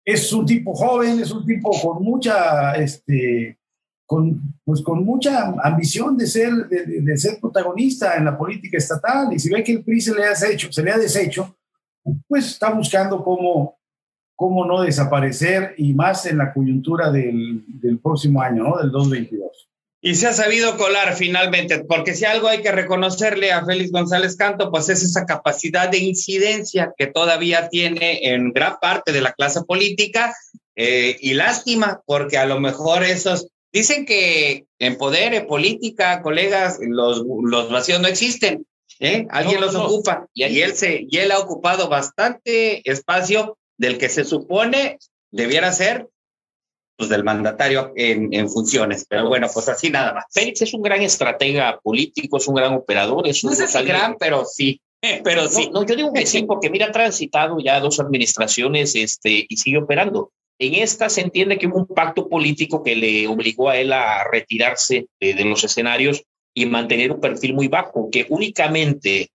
es un tipo joven, es un tipo con mucha, este, con, pues con mucha ambición de ser, de, de ser protagonista en la política estatal. Y si ve que el PRI se le ha deshecho, se le ha deshecho, pues está buscando cómo, cómo no desaparecer y más en la coyuntura del, próximo año, ¿no? Del 2022. Y se ha sabido colar finalmente, porque si algo hay que reconocerle a Félix González Canto, pues es esa capacidad de incidencia que todavía tiene en gran parte de la clase política. Eh, y lástima, porque a lo mejor esos dicen que en poder, en política, colegas, los vacíos no existen. ¿Eh? Alguien los ocupa y, él se, y él ha ocupado bastante espacio del que se supone debiera ser pues del mandatario en, en, funciones, pero bueno, pues así nada más. Félix es un gran estratega político, es un gran operador, es un no sé gran, pero sí, pero sí. No, yo digo que sí, porque mira, ha transitado ya dos administraciones este, y sigue operando. En esta se entiende que hubo un pacto político que le obligó a él a retirarse de, de los escenarios y mantener un perfil muy bajo, que únicamente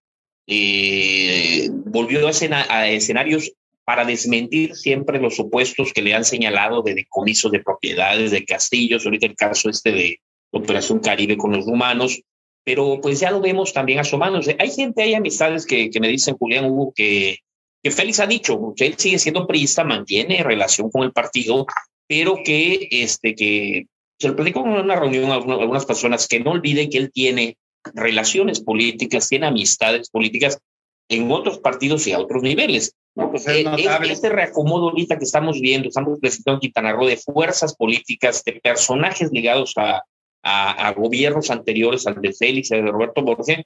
eh, volvió a, a, escenarios para desmentir siempre los supuestos que le han señalado de decomisos de propiedades, de castillos, ahorita el caso este de Operación Caribe con los rumanos, pero pues ya lo vemos también asomándose. Hay gente, hay amistades que, que me dicen, Julián Hugo, que, que Félix ha dicho que él sigue siendo priista, mantiene relación con el partido, pero que, este, que se lo platico en una reunión a algunas personas que no olviden que él tiene relaciones políticas, tiene amistades políticas en otros partidos y a otros niveles. Pues eh, este reacomodo ahorita que estamos viendo, estamos presentando en Quintana Roo de fuerzas políticas, de personajes ligados a, a, a gobiernos anteriores, al de Félix, al de Roberto Borges,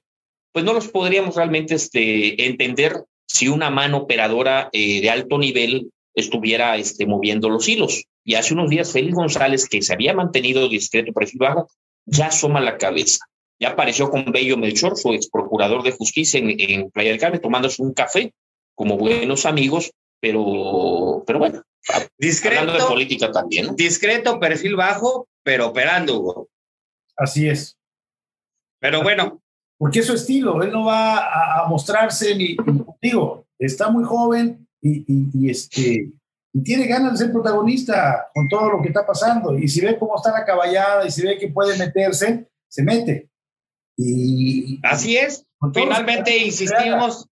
pues no los podríamos realmente este, entender si una mano operadora eh, de alto nivel estuviera este, moviendo los hilos. Y hace unos días Félix González, que se había mantenido discreto, perfil bajo, ya asoma la cabeza. Ya apareció con Bello Melchor, su ex procurador de justicia en, en Playa del Carmen, tomándose un café como buenos amigos, pero, pero bueno, discreto, hablando de política también. ¿no? Discreto, perfil bajo, pero operando, Hugo. Así es. Pero bueno. Porque es su estilo, él no va a, mostrarse ni, digo, está muy joven y, y, y este, y tiene ganas de ser protagonista con todo lo que está pasando. Y si ve cómo está la caballada y si ve que puede meterse, se mete. Y así es. Finalmente insistimos,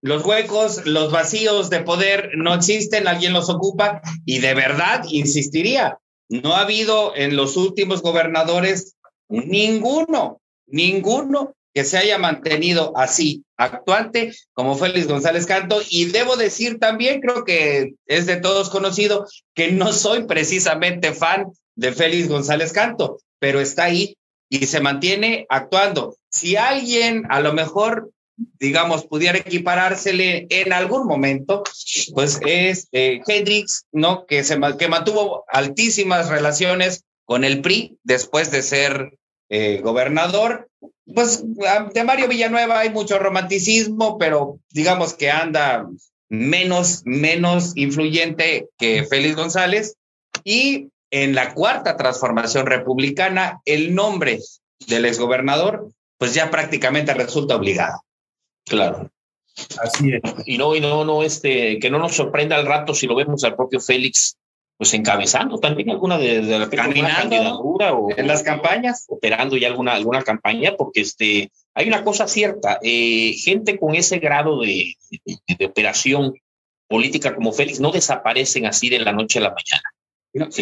los huecos, los vacíos de poder no existen, alguien los ocupa y de verdad insistiría, no ha habido en los últimos gobernadores ninguno, ninguno que se haya mantenido así, actuante, como Félix González Canto. Y debo decir también, creo que es de todos conocido, que no soy precisamente fan de Félix González Canto, pero está ahí y se mantiene actuando. Si alguien a lo mejor, digamos, pudiera equiparársele en algún momento, pues es eh, Hendrix, ¿no? Que, se, que mantuvo altísimas relaciones con el PRI después de ser eh, gobernador. Pues de Mario Villanueva hay mucho romanticismo, pero digamos que anda menos, menos influyente que Félix González. Y en la cuarta transformación republicana, el nombre del exgobernador, pues ya prácticamente resulta obligado. Claro. Así es. Y no, y no, no, este, que no nos sorprenda al rato si lo vemos al propio Félix pues encabezando también alguna de, de la candidatura o en las campañas. operando ya alguna alguna campaña porque este hay una cosa cierta eh, gente con ese grado de, de, de, operación política como Félix no desaparecen así de la noche a la mañana.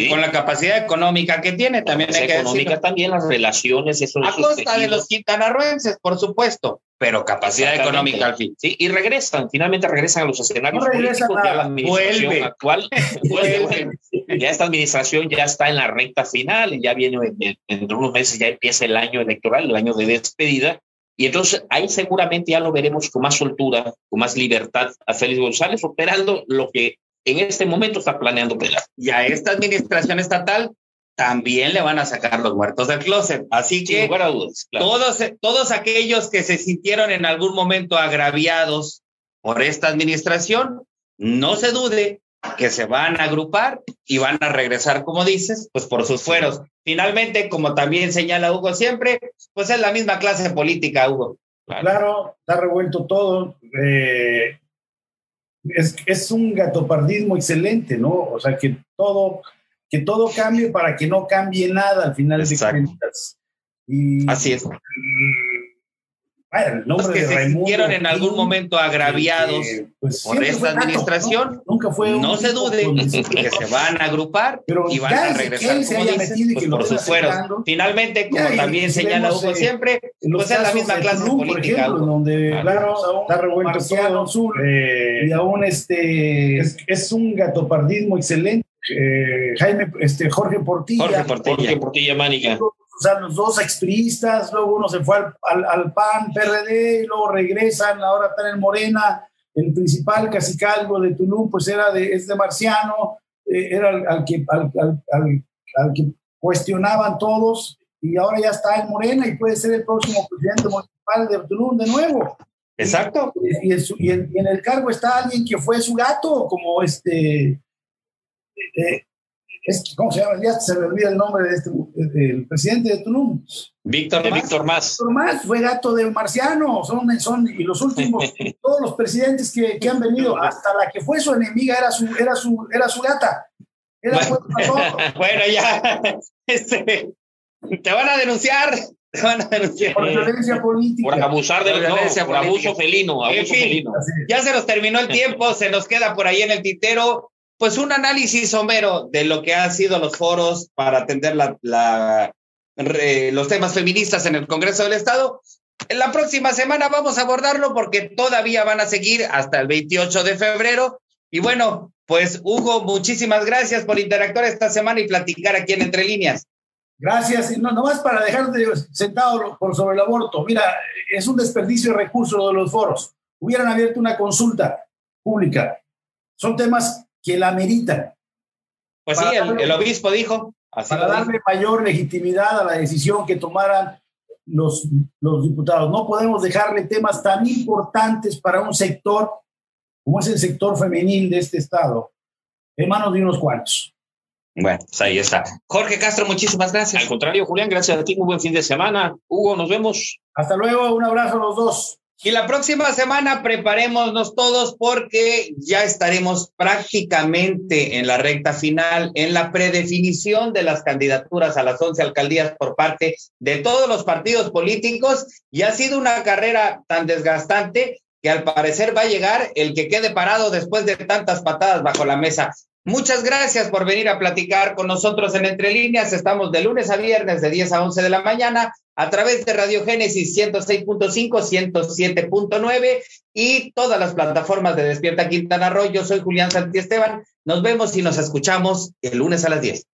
Con la capacidad económica que tiene, también hay que económica también, las relaciones, eso A costa de los quintanarroenses, por supuesto, pero capacidad económica al fin. Sí, y regresan, finalmente regresan a los escenarios no políticos, ya la administración vuelve. actual. vuelve. ya esta administración ya está en la recta final, ya viene, en, unos meses ya empieza el año electoral, el año de despedida, y entonces ahí seguramente ya lo veremos con más soltura, con más libertad a Félix González, operando lo que en este momento está planeando pelar. Y a esta administración estatal también le van a sacar los muertos del closet. Así que todos, todos aquellos que se sintieron en algún momento agraviados por esta administración, no se dude que se van a agrupar y van a regresar, como dices, pues por sus fueros. Finalmente, como también señala Hugo siempre, pues es la misma clase política, Hugo. Claro, está revuelto todo. Eh, es, es un gatopardismo excelente, ¿no? O sea, que todo, que todo cambie para que no cambie nada al final de cuentas. Y, Así es. Los que se sintieron en algún momento agraviados pues, por esta administración, Nunca fue no se dude que se van a agrupar y van a regresar como dicen, pues, por sus fueros. Finalmente, como también señala Hugo siempre, pues es la misma clase política. Por ejemplo, donde claro, está revuelto todo sur, eh, y aún este es, es un gatopardismo excelente. Eh, Jaime, este, Jorge Portilla. Jorge Portilla, Jorge Portilla Mánica o sea, los dos expriistas, luego uno se fue al, al, PAN, PRD, y luego regresan, ahora están en Morena, el principal cacicalgo de Tulum, pues era de, es de Marciano, eh, era al, que, al, al, que cuestionaban todos, y ahora ya está en Morena y puede ser el próximo presidente municipal de Tulum de nuevo. Exacto. Y, y, en, el cargo está alguien que fue su gato, como este... Eh, ¿cómo se llama? Ya se me olvida el nombre de este, del presidente de Tulum. Víctor, Más. Víctor Más. Víctor Más fue gato de Marciano, son, son y los últimos, todos los presidentes que, que, han venido, hasta la que fue su enemiga era su, era su, era su gata. Era bueno, bueno, ya, este, te van a denunciar. Te van a denunciar. Por violencia política. Por abusar de violencia, por abuso felino. Abuso felino. Ya se nos terminó el tiempo, se nos queda por ahí en el tintero pues un análisis somero de lo que han sido los foros para atender la, los temas feministas en el Congreso del Estado. En la próxima semana vamos a abordarlo porque todavía van a seguir hasta el 28 de febrero. Y bueno, pues Hugo, muchísimas gracias por interactuar esta semana y platicar aquí en Entre Líneas. Gracias. No, nomás para dejarte sentado por sobre el aborto. Mira, es un desperdicio de recursos de los foros. Hubieran abierto una consulta pública. Son temas que la ameritan. Pues sí, el, obispo dijo. para darle mayor legitimidad a la decisión que tomaran los, los diputados. No podemos dejarle temas tan importantes para un sector como es el sector femenil de este Estado en manos de unos cuantos. Bueno, pues ahí está. Jorge Castro, muchísimas gracias. Al contrario, Julián, gracias a ti. Muy buen fin de semana. Hugo, nos vemos. Hasta luego. Un abrazo a los dos. Y la próxima semana preparémonos todos porque ya estaremos prácticamente en la recta final, en la predefinición de las candidaturas a las 11 alcaldías por parte de todos los partidos políticos. Y ha sido una carrera tan desgastante que al parecer va a llegar el que quede parado después de tantas patadas bajo la mesa. Muchas gracias por venir a platicar con nosotros en Entre Líneas. Estamos de lunes a viernes de 10 a 11 de la mañana a través de Radio Génesis 106.5, 107.9 y todas las plataformas de Despierta Quintana Roo. Yo soy Julián Santiesteban. Nos vemos y nos escuchamos el lunes a las 10.